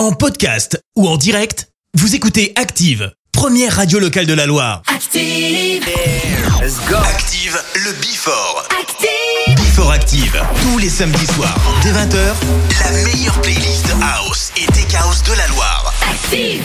En podcast ou en direct, vous écoutez Active, première radio locale de la Loire. Active. Let's go. Active, le Before. Active. Before Active, tous les samedis soirs, dès 20h, la meilleure playlist House et Tech House de la Loire. Active.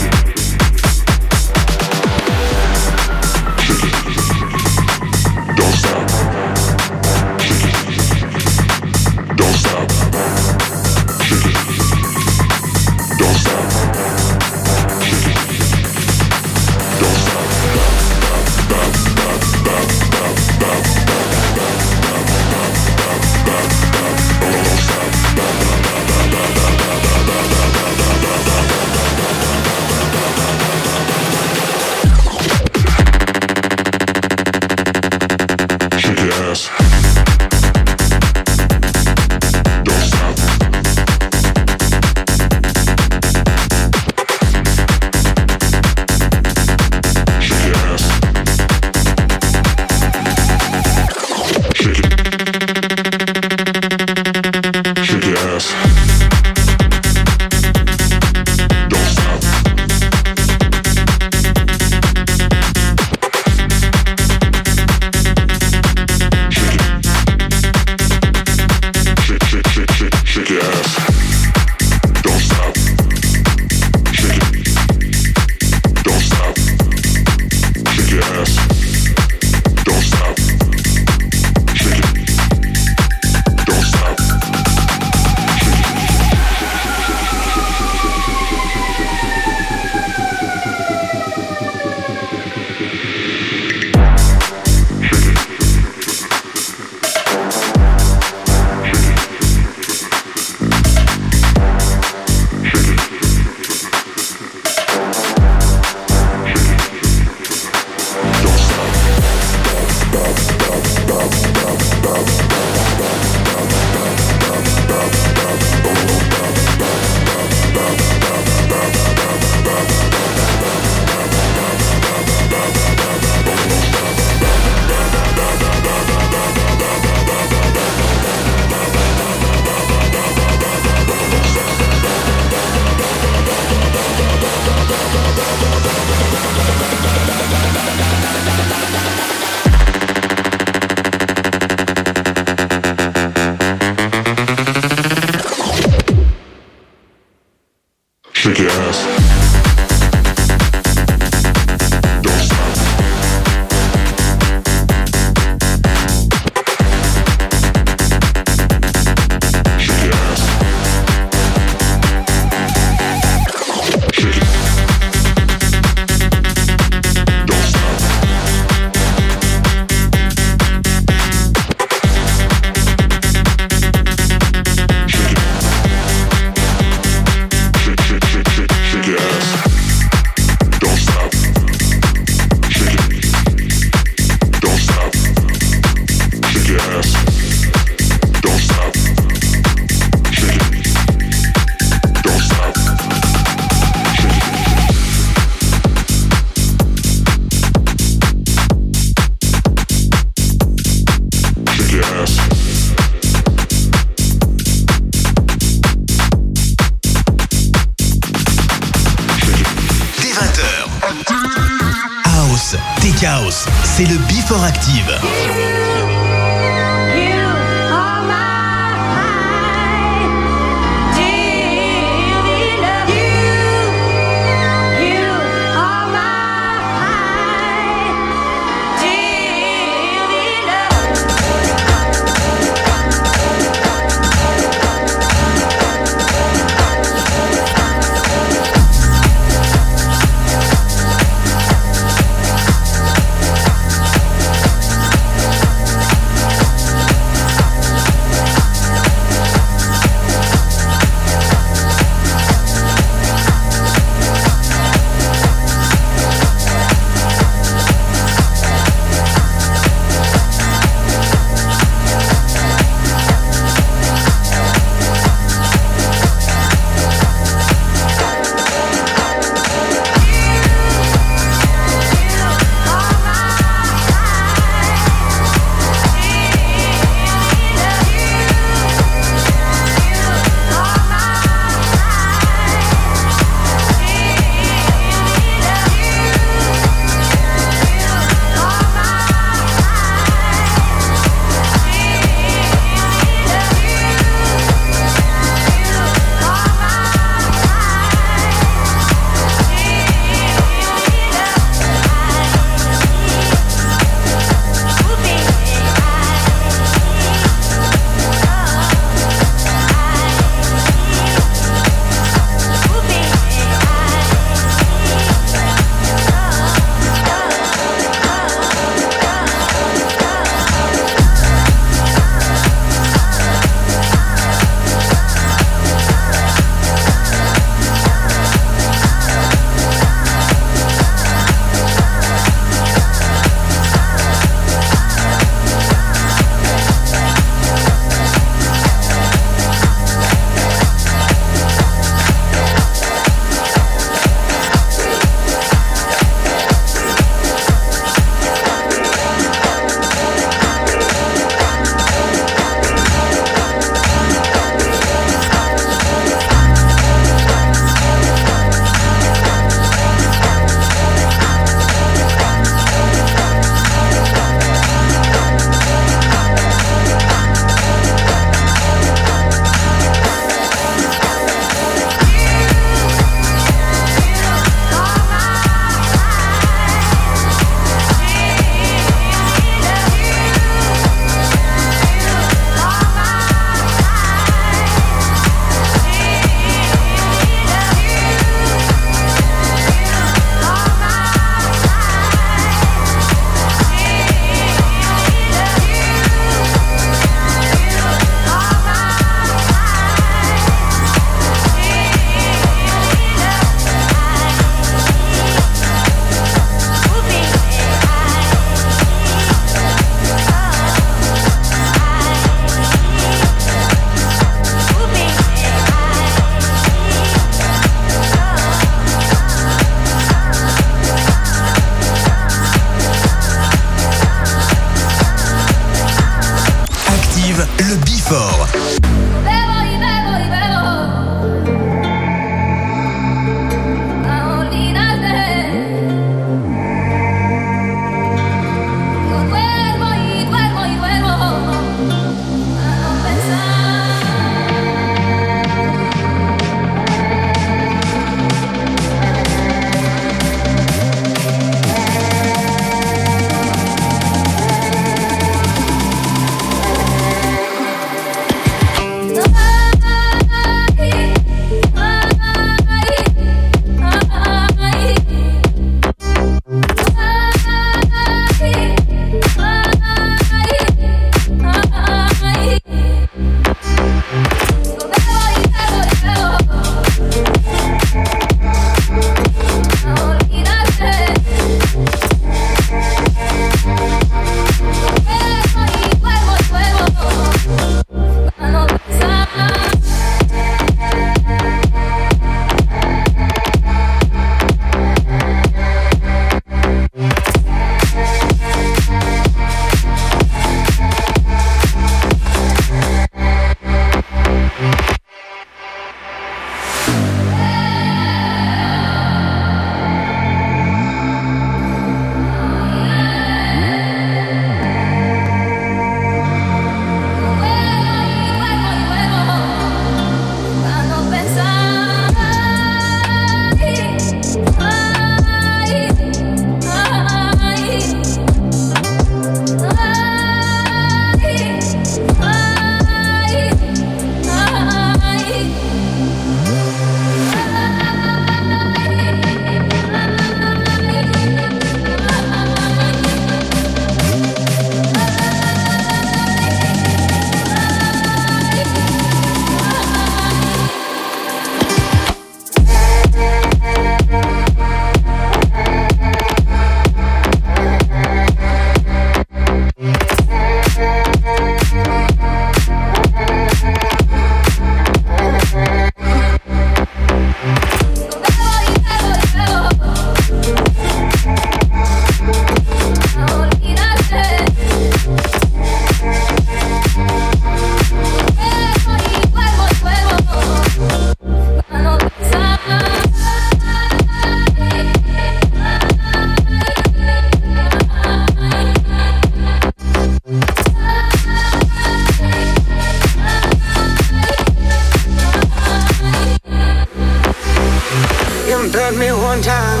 One time,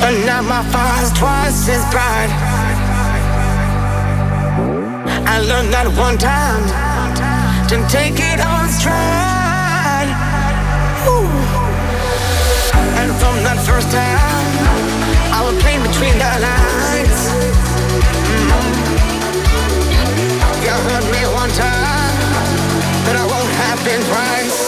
but now my fire's twice as bright. I learned that one time to take it on stride. Ooh. And from that first time, I was playing between the lines. Mm-hmm. You heard me one time, but I won't happen twice.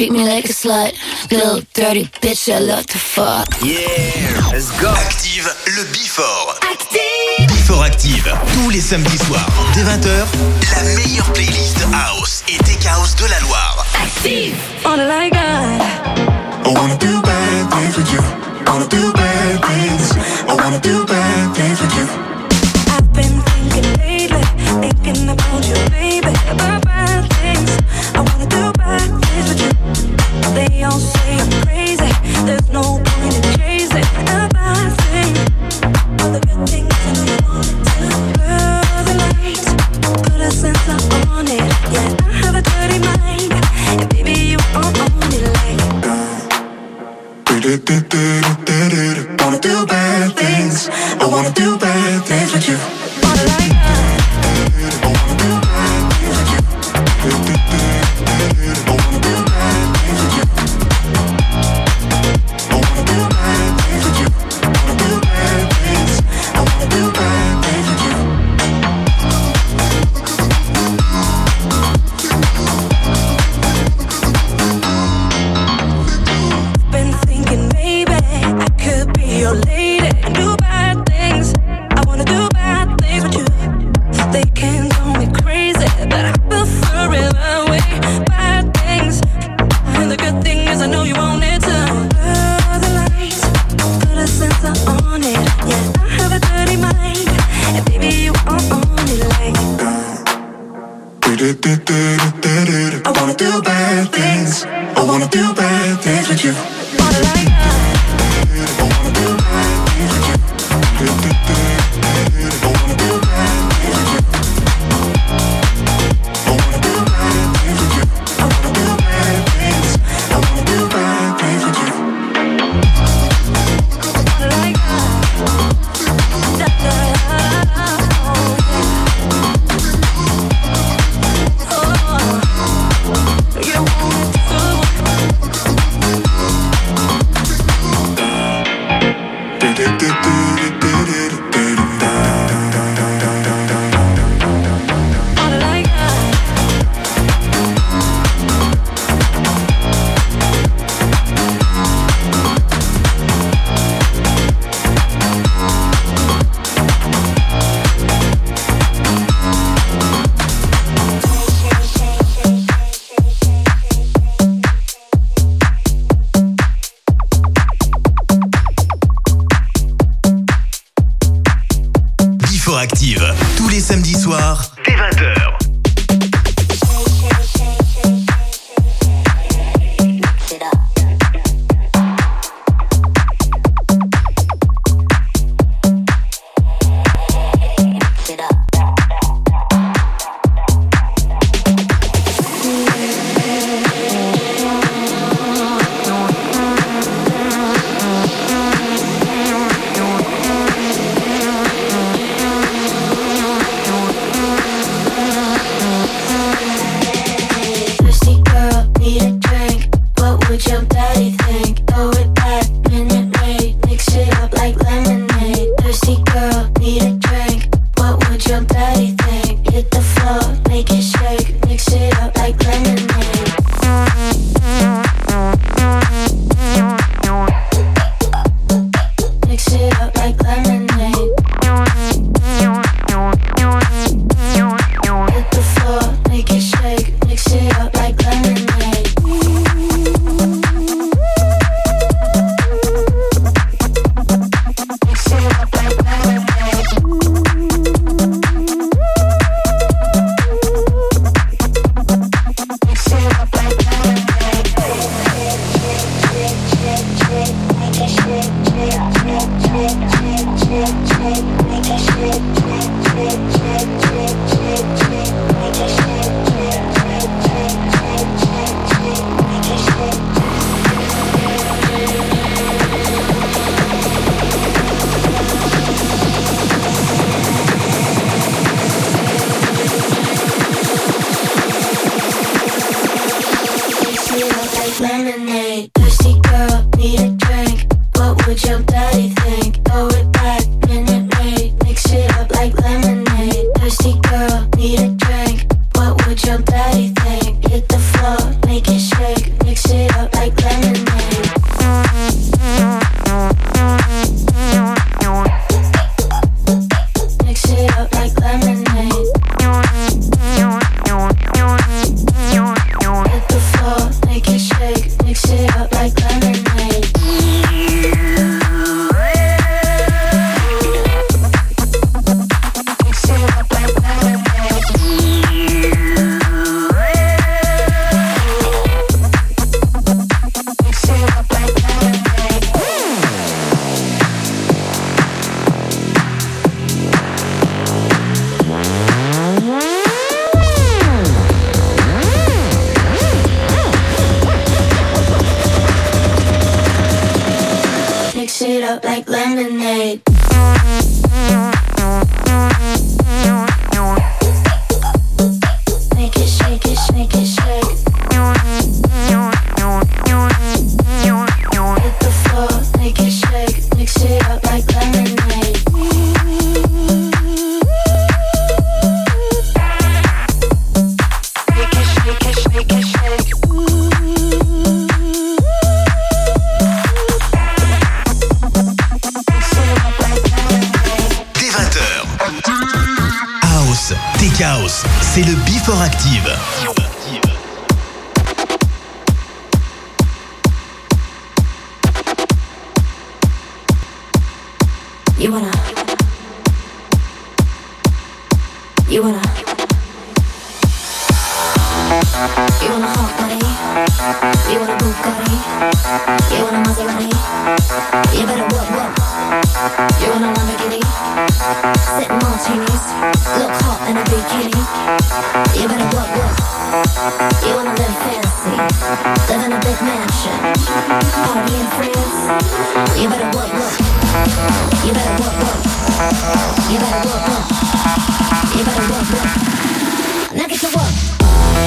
treat me like a slut. Little dirty bitch, I love to fuck. Yeah, let's go. Active le Before. Active. Before Active, tous les samedis soirs, dès 20h, la meilleure playlist House et Tech House de la Loire. Active. Wanna like God. I wanna do bad things with you. I wanna do bad things. I wanna do bad things with you. You wanna hot body You wanna Bugatti You wanna Maserati You better work, work You wanna Lamborghini Sip martinis Look hot in a bikini You better work, work You wanna live fancy Live in a big mansion Party in France You better work, work You better work, work You better work, work You better work, work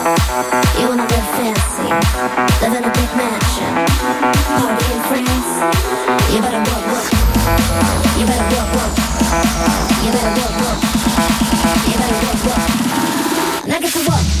You wanna live fancy, live in a big mansion, party in France. You better work. You better work. You better work. You better work, get to work. Get to work.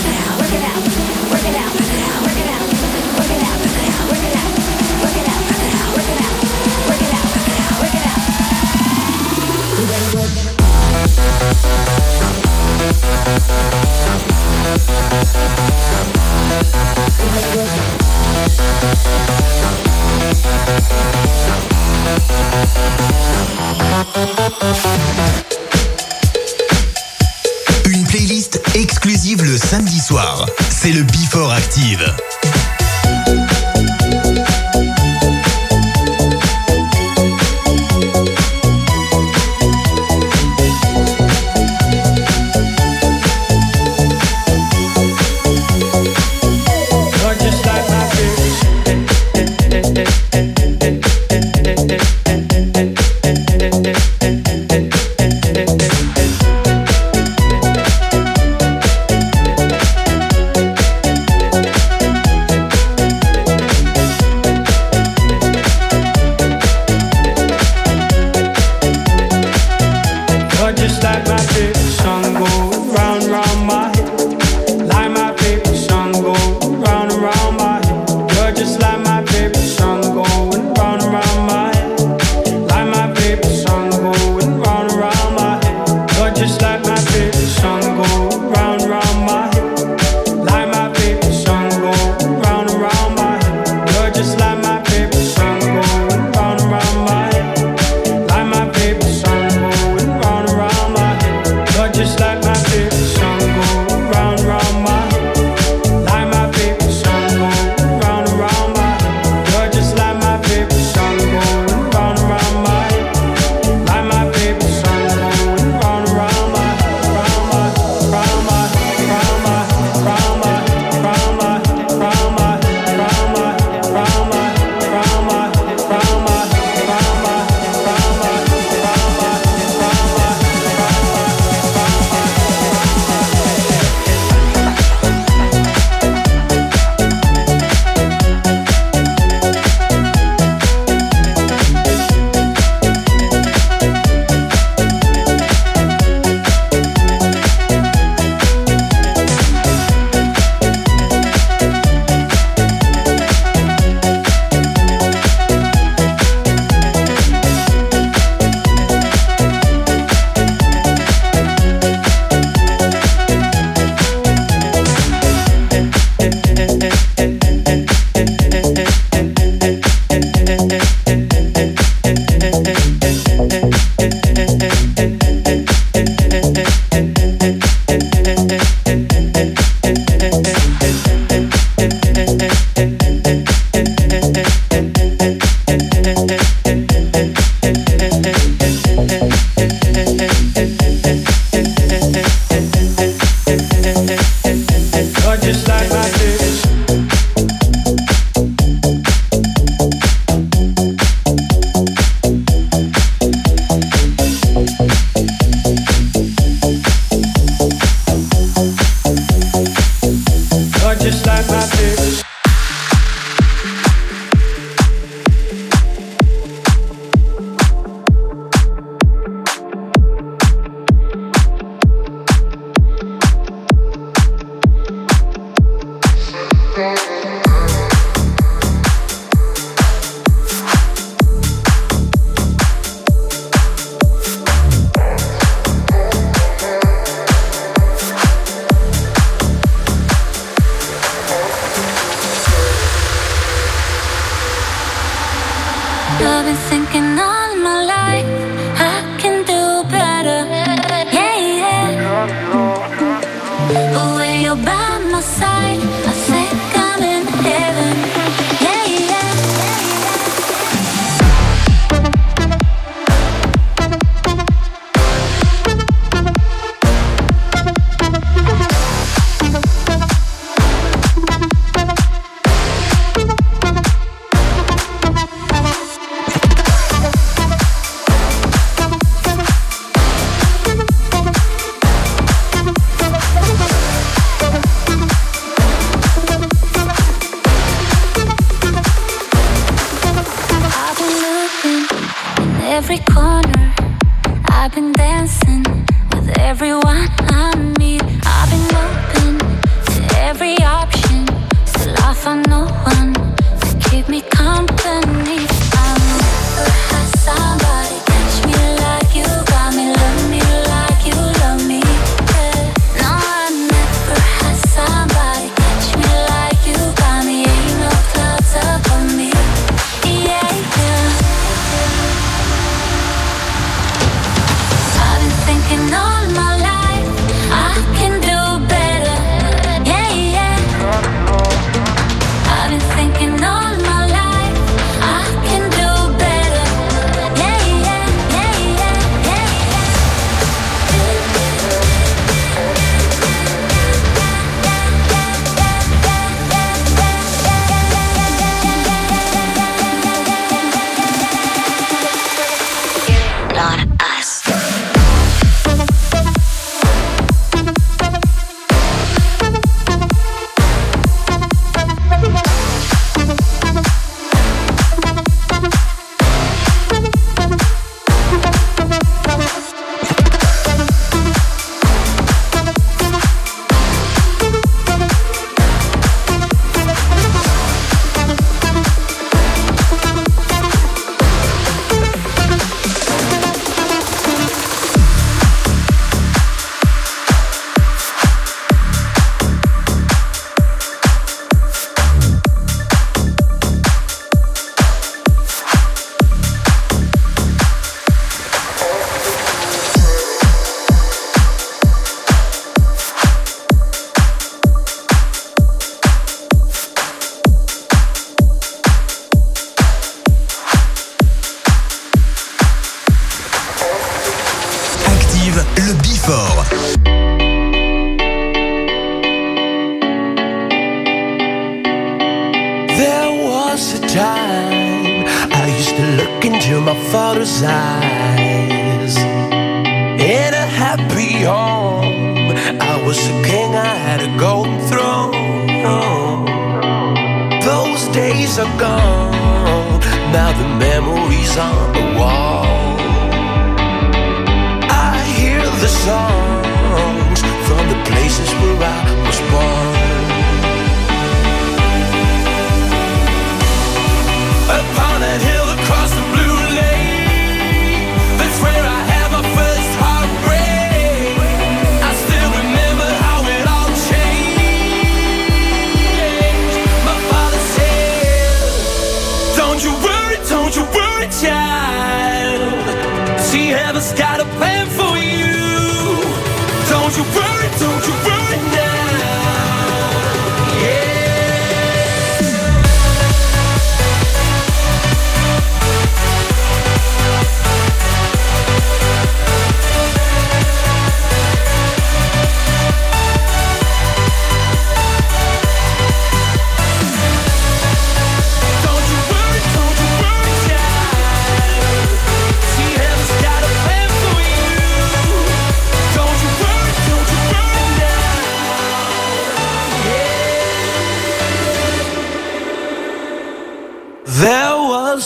Une playlist exclusive le samedi soir. C'est le Before Active.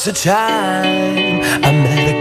A time I met a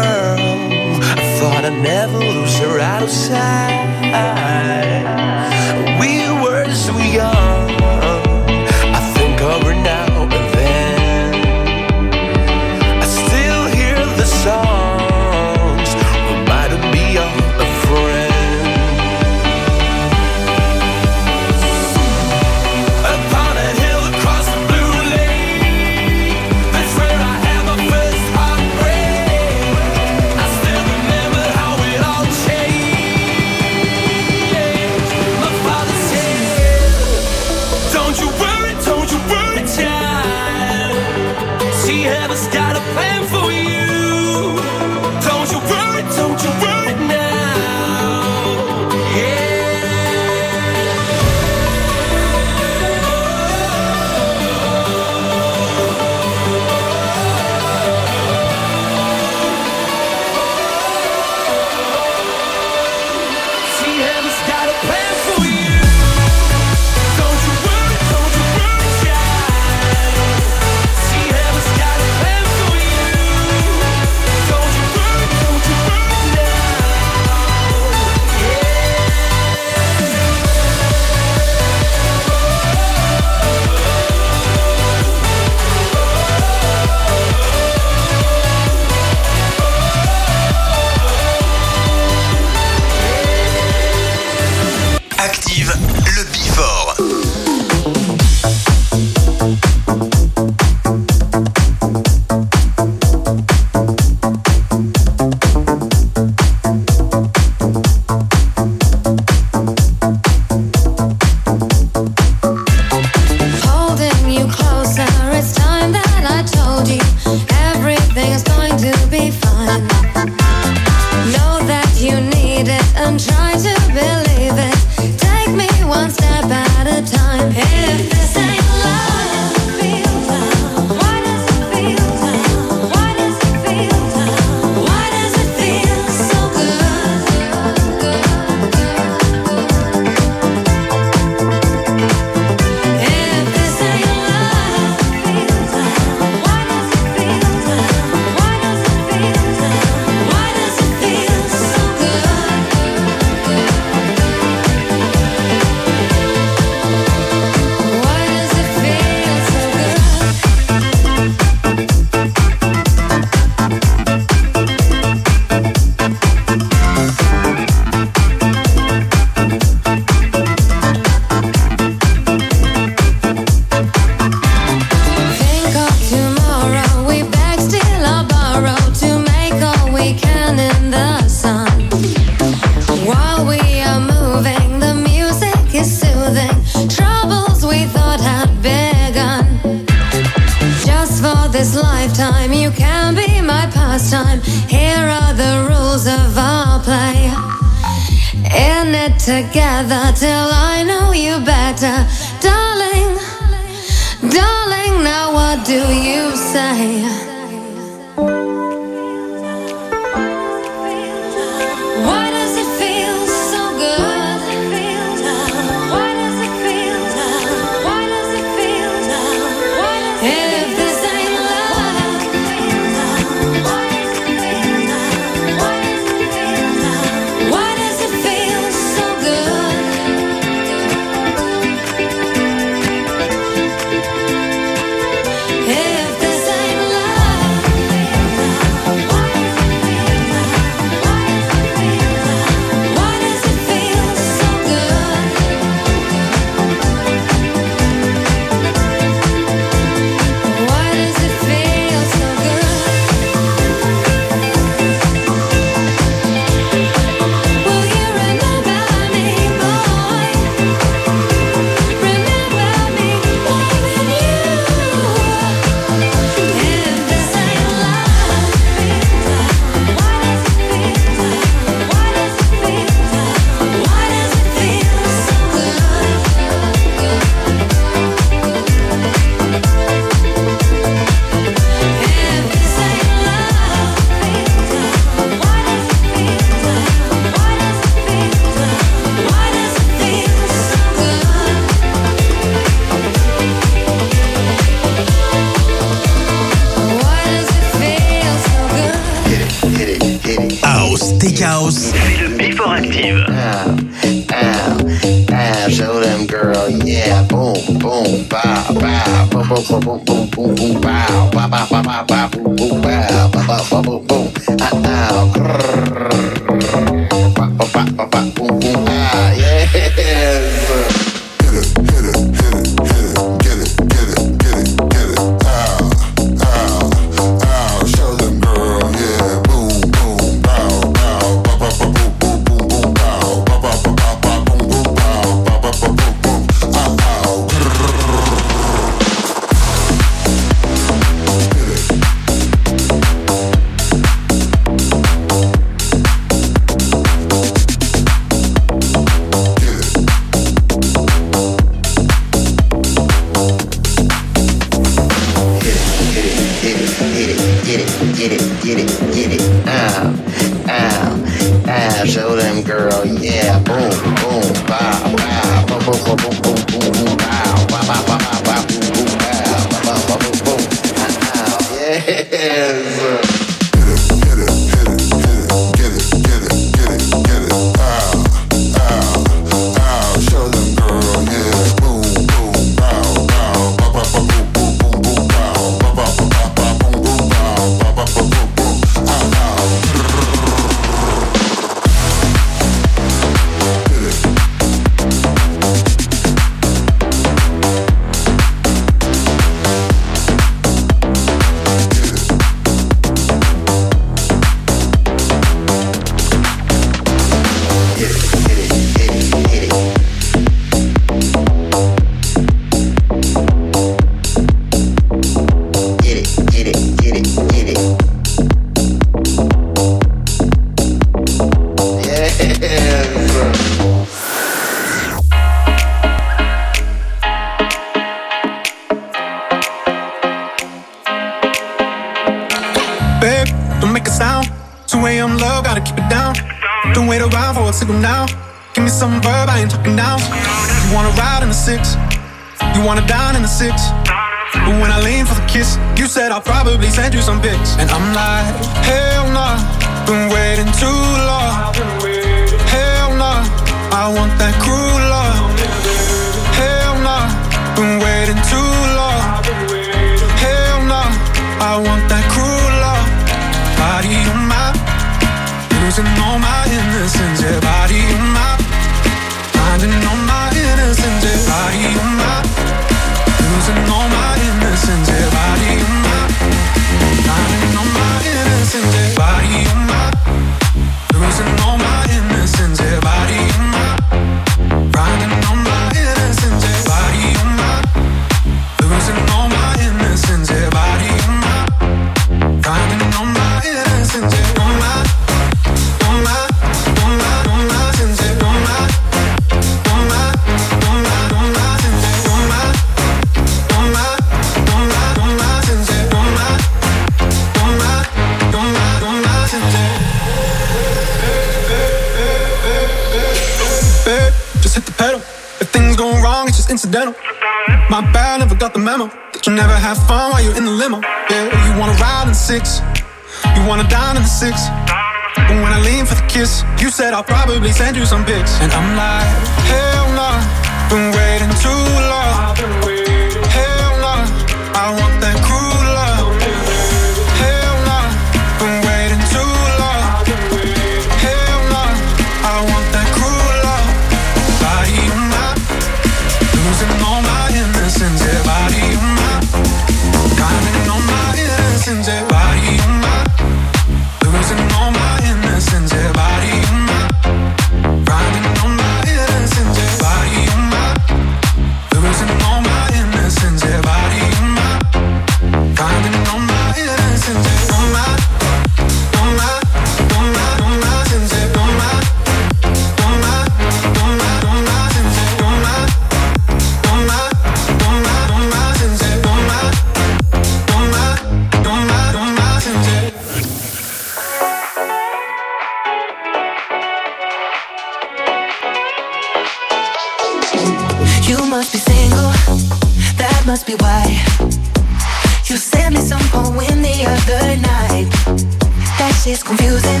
is confusing,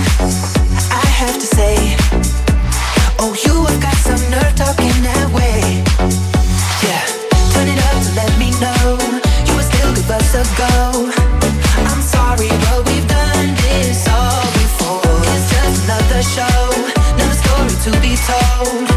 I have to say. Oh, you have got some nerve talking that way. Yeah, turn it up to let me know you would still give us a go. I'm sorry, but we've done this all before. It's just another show, another story to be told.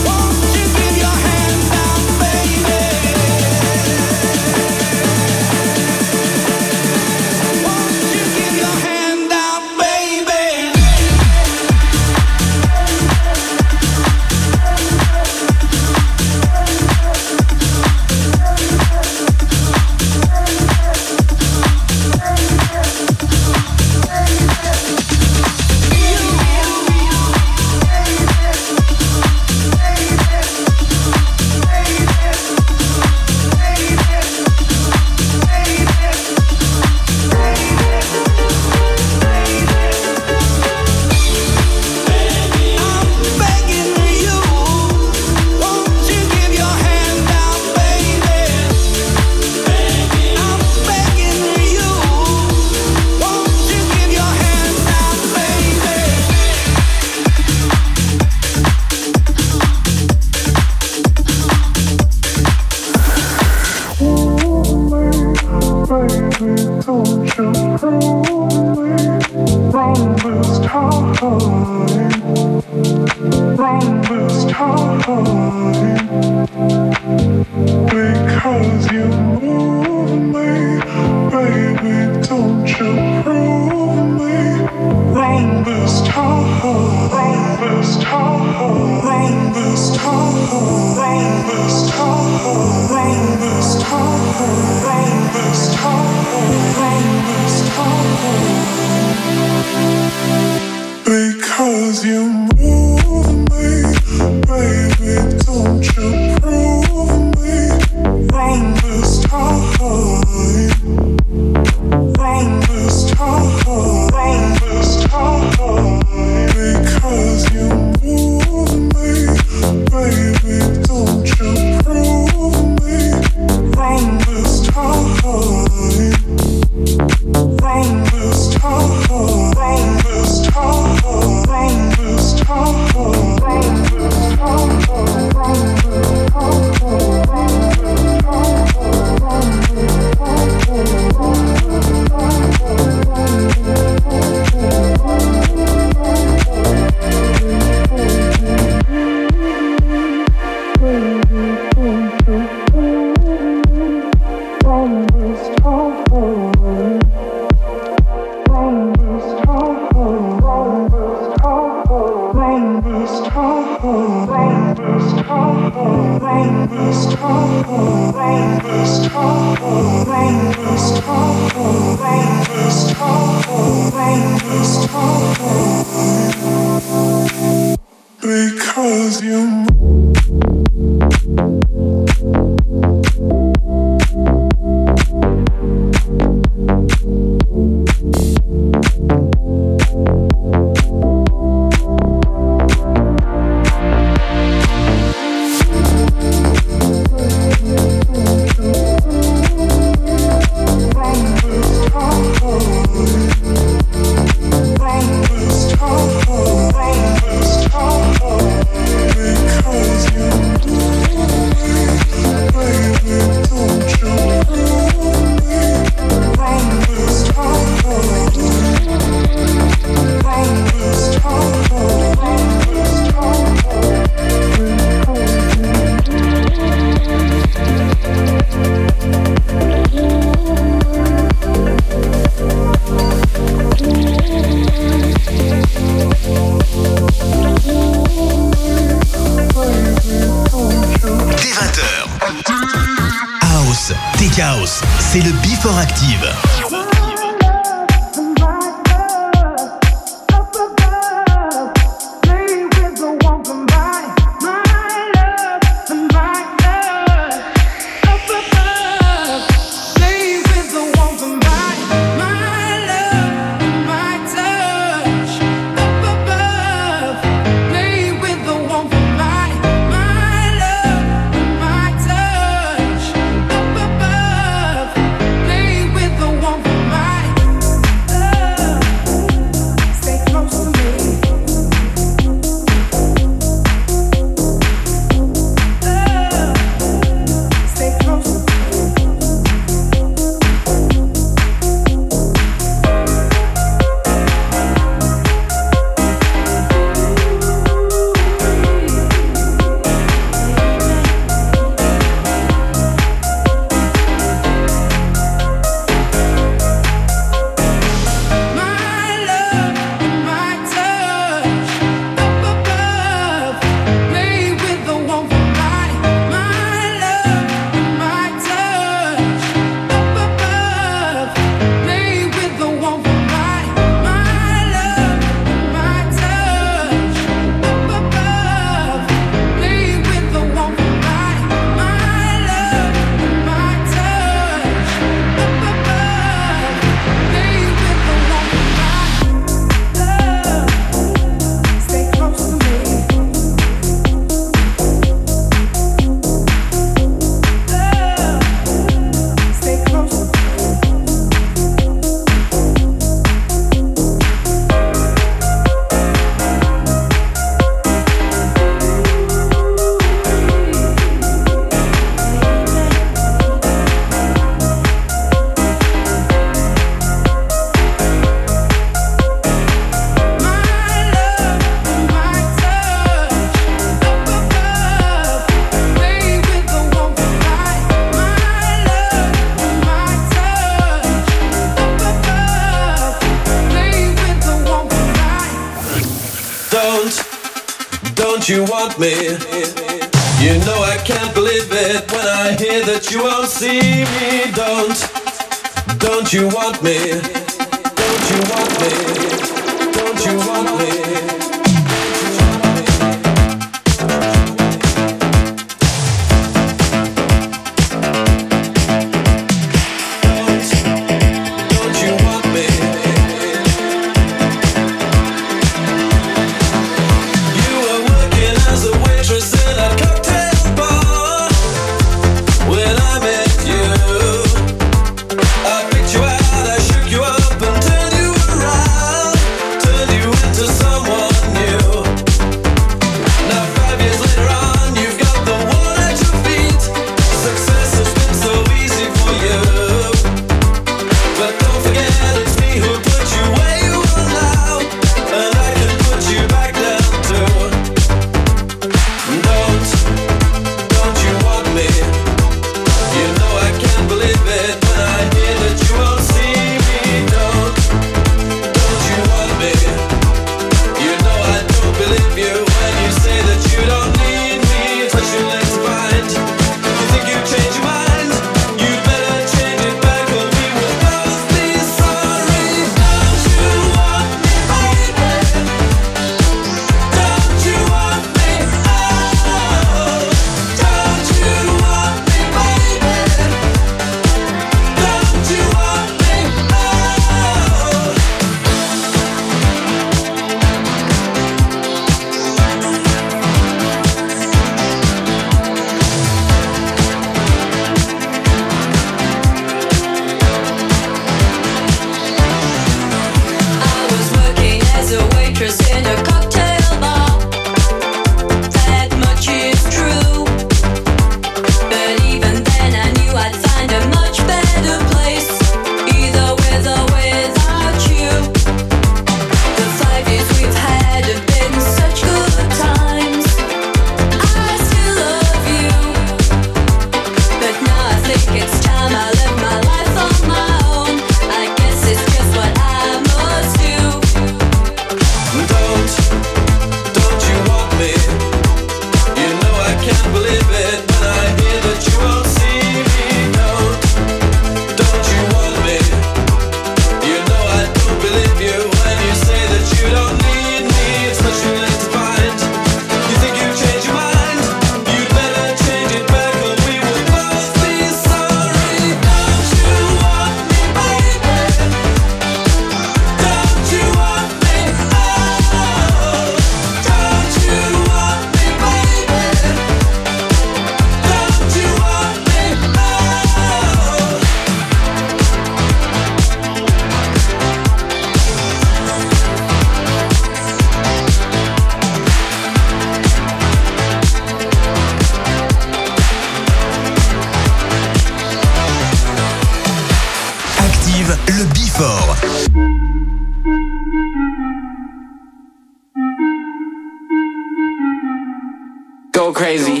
Go crazy.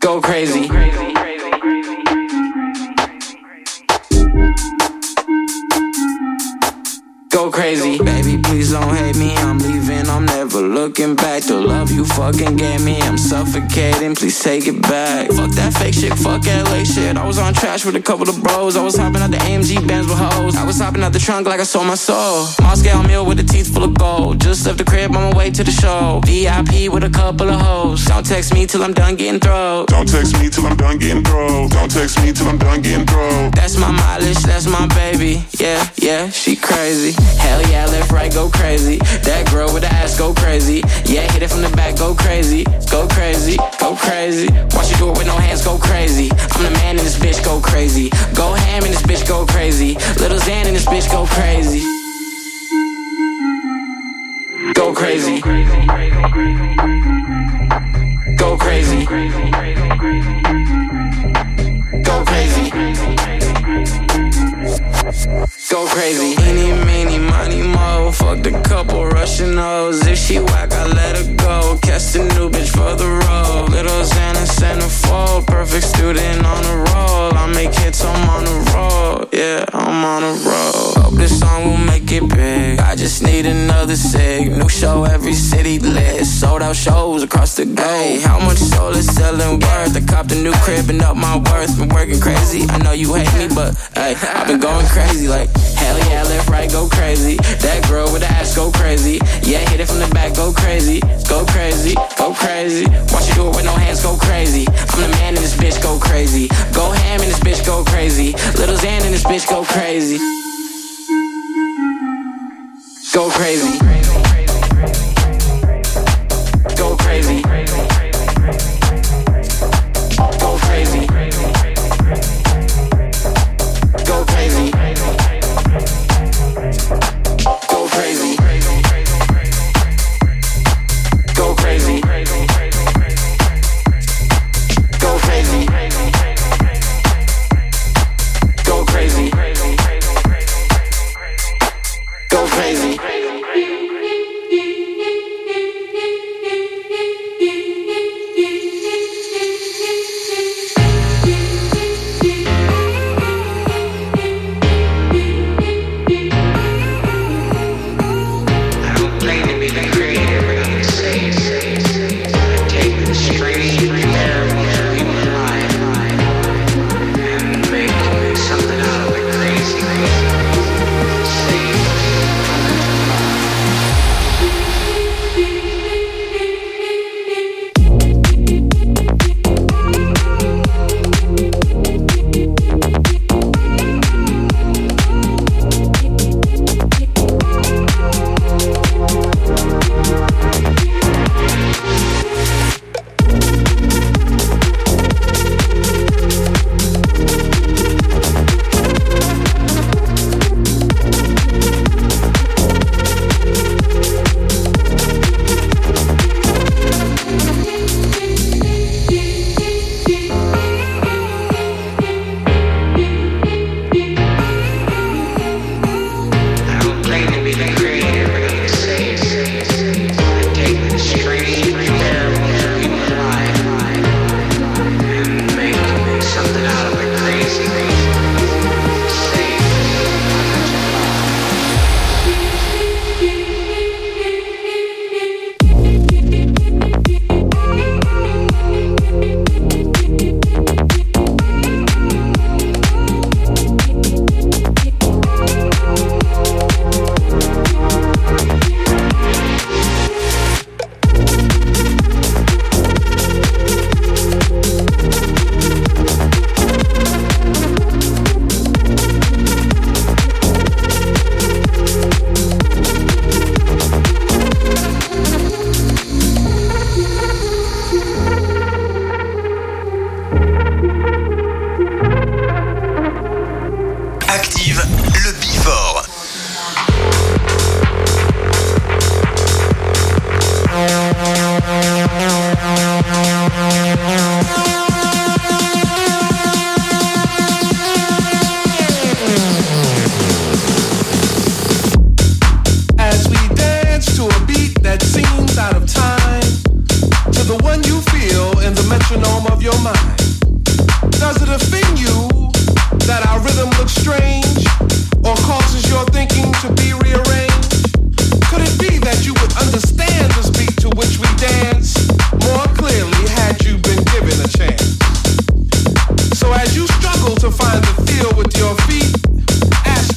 Go crazy. Go crazy. Baby, please don't hate me. I'm leaving. I'm never looking back. You fucking gave me, I'm suffocating. Please take it back. Fuck that fake shit. Fuck LA shit. I was on trash with a couple of bros. I was hopping out the AMG bands with hoes. I was hopping out the trunk like I sold my soul. Moscow meal with the teeth full of gold. Just left the crib on my way to the show. VIP with a couple of hoes. Don't text me till I'm done getting thrown. Don't text me till I'm done getting thrown. Don't text me till I'm done getting thrown. That's my mileage, that's my baby. Yeah, yeah, she crazy. Hell yeah, left, right, go crazy. That girl with the ass go crazy. Yeah, hit it from the back, go crazy. Go crazy, go crazy. Watch you do it with no hands, go crazy. I'm the man in this bitch, go crazy. Go ham in this bitch, go crazy. Little Xan in this bitch, go crazy. Go crazy. Go crazy. Go crazy. Go crazy. Eeny, meeny, money, mo. Fucked a couple Russian hoes. If she whack, I let her go. Catch the new bitch for the road. Little Xana centerfold. Perfect student on a roll. I make hits, I'm on a roll. Yeah, I'm on a roll. Hope this song will make it big. I just need another cig. New show every city lit. Sold out shows across the globe. How much soul is selling worth? I copped a new crib and up my worth. Been working crazy. I know you hate me, but hey, I've been going crazy. Like hell yeah, left right go crazy. That girl with the ass go crazy. Yeah, hit it from the back, go crazy, go crazy, go crazy. Watch you do it with no hands, go crazy. I'm the man in this bitch, go crazy. Go ham in this bitch, go crazy. Little Xan in this bitch, go crazy. Go crazy. Go crazy.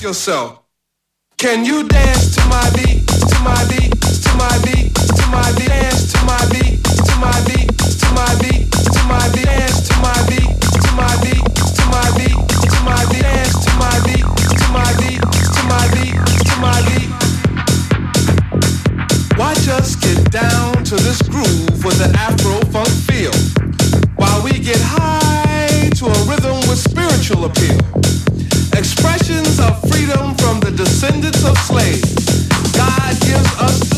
Yourself, can you dance to my beat, to my beat, to my beat, to my beat, dance to my beat, to my beat, to my beat, to my beat, dance to my beat, to my beat, to my beat, to my beat, dance to my beat, to my beat, to my beat, to my beat. Watch us get down to this groove with an Afro funk feel, while we get high to a rhythm with spiritual appeal. Expressions of freedom from the descendants of slaves. God gives us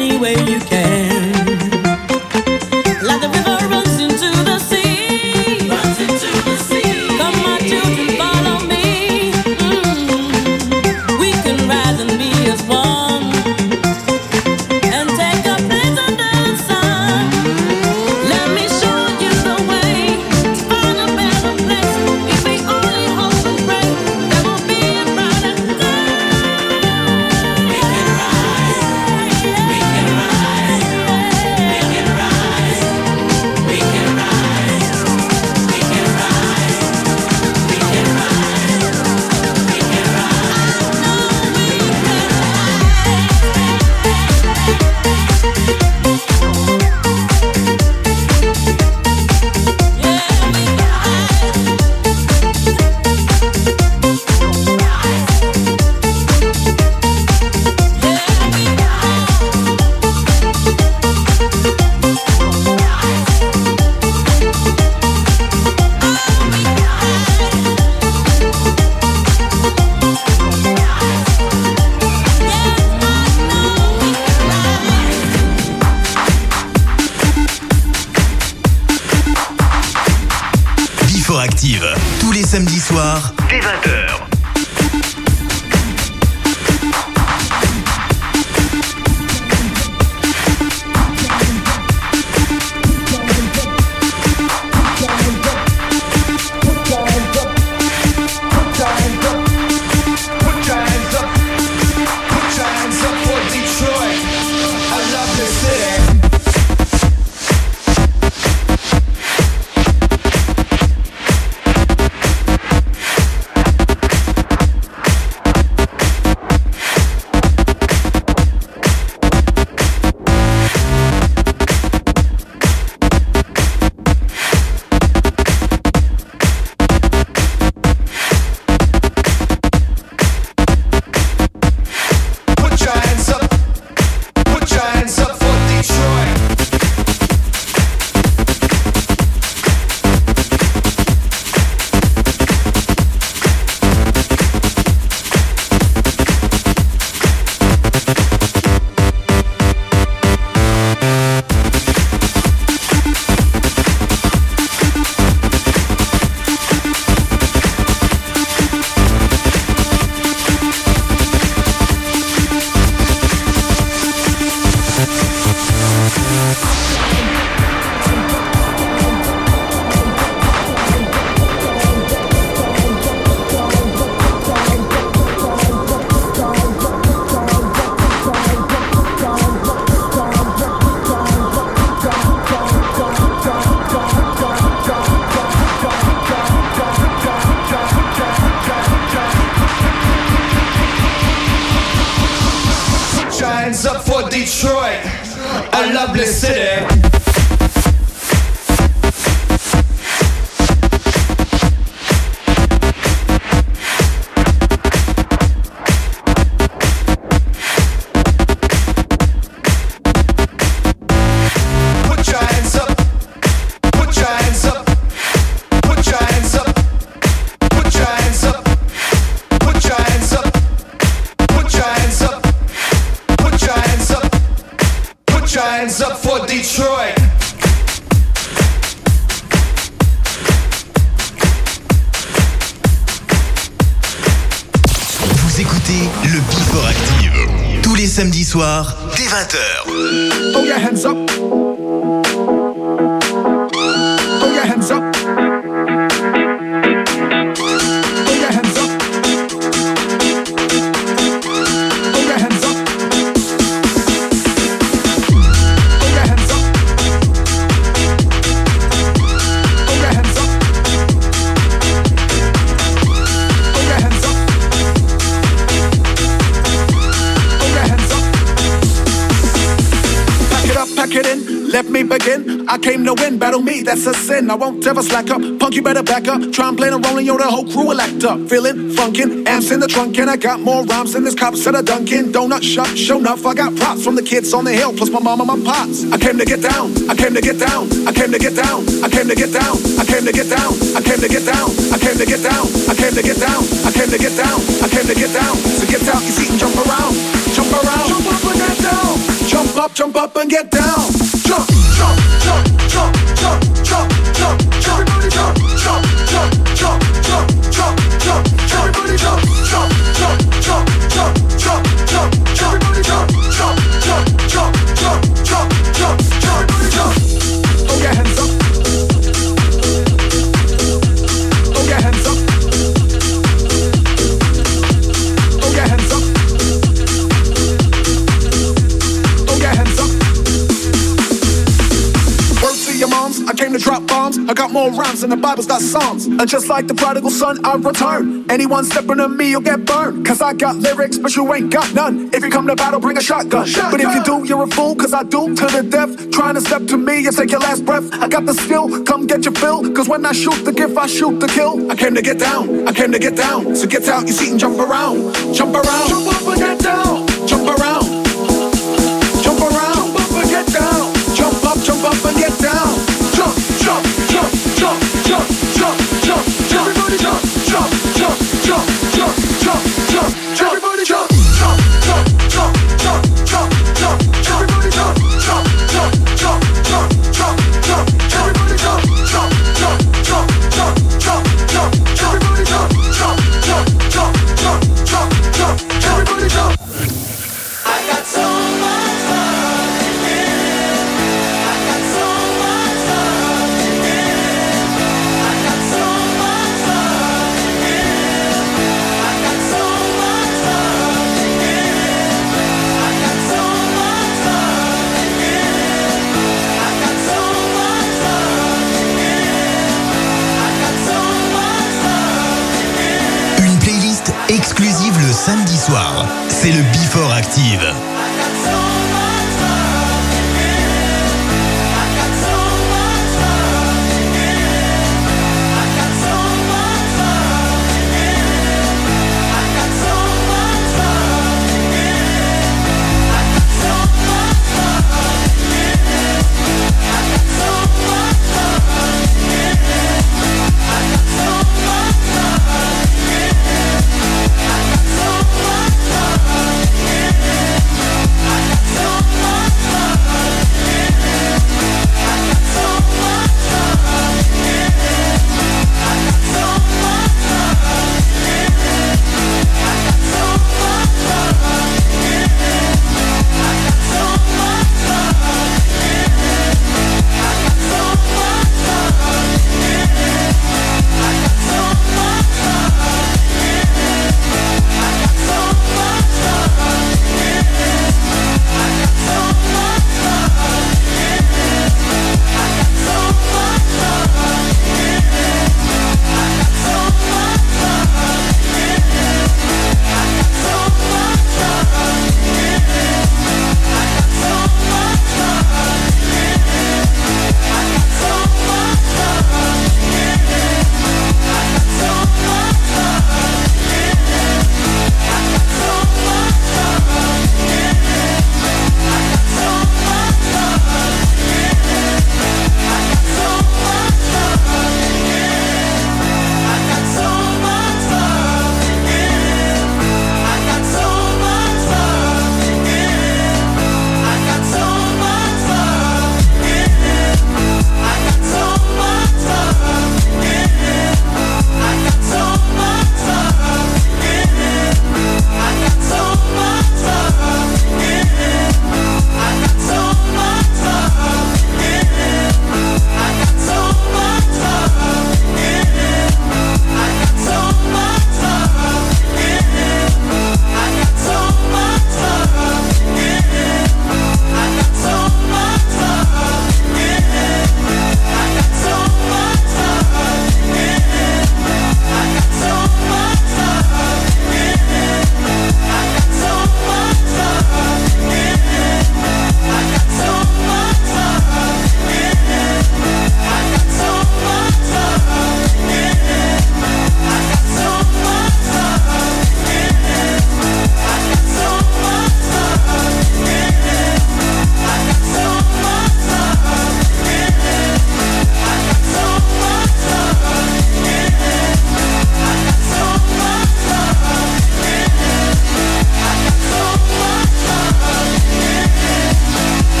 any way you can. That's. I won't ever slack up. Punk, you better back up. Try and play the role and yo, the whole crew will act up. Feeling funkin', amps in the trunk, and I got more rhymes than this cop said a Dunkin' Donut shop. Show enough, I got props from the kids on the hill, plus my mom and my pops. I came to get down, I came to get down, I came to get down, I came to get down, I came to get down, I came to get down, I came to get down, I came to get down, I came to get down, I came to get down. So get down, you see and jump around, jump around, jump up and get down, jump up, jump up and get down, moms, I came drop bombs. I got more rhymes than the Bible's got songs. And just like the prodigal son, I return. Anyone stepping on me, you'll get burned. Cause I got lyrics, but you ain't got none. If you come to battle, bring a shotgun. But if you do, you're a fool, cause I do to the death. Trying to step to me you take your last breath. I got the skill, come get your fill. Cause when I shoot the gift, I shoot the kill. I came to get down, I came to get down. So get out your seat and jump around. Jump around. Jump up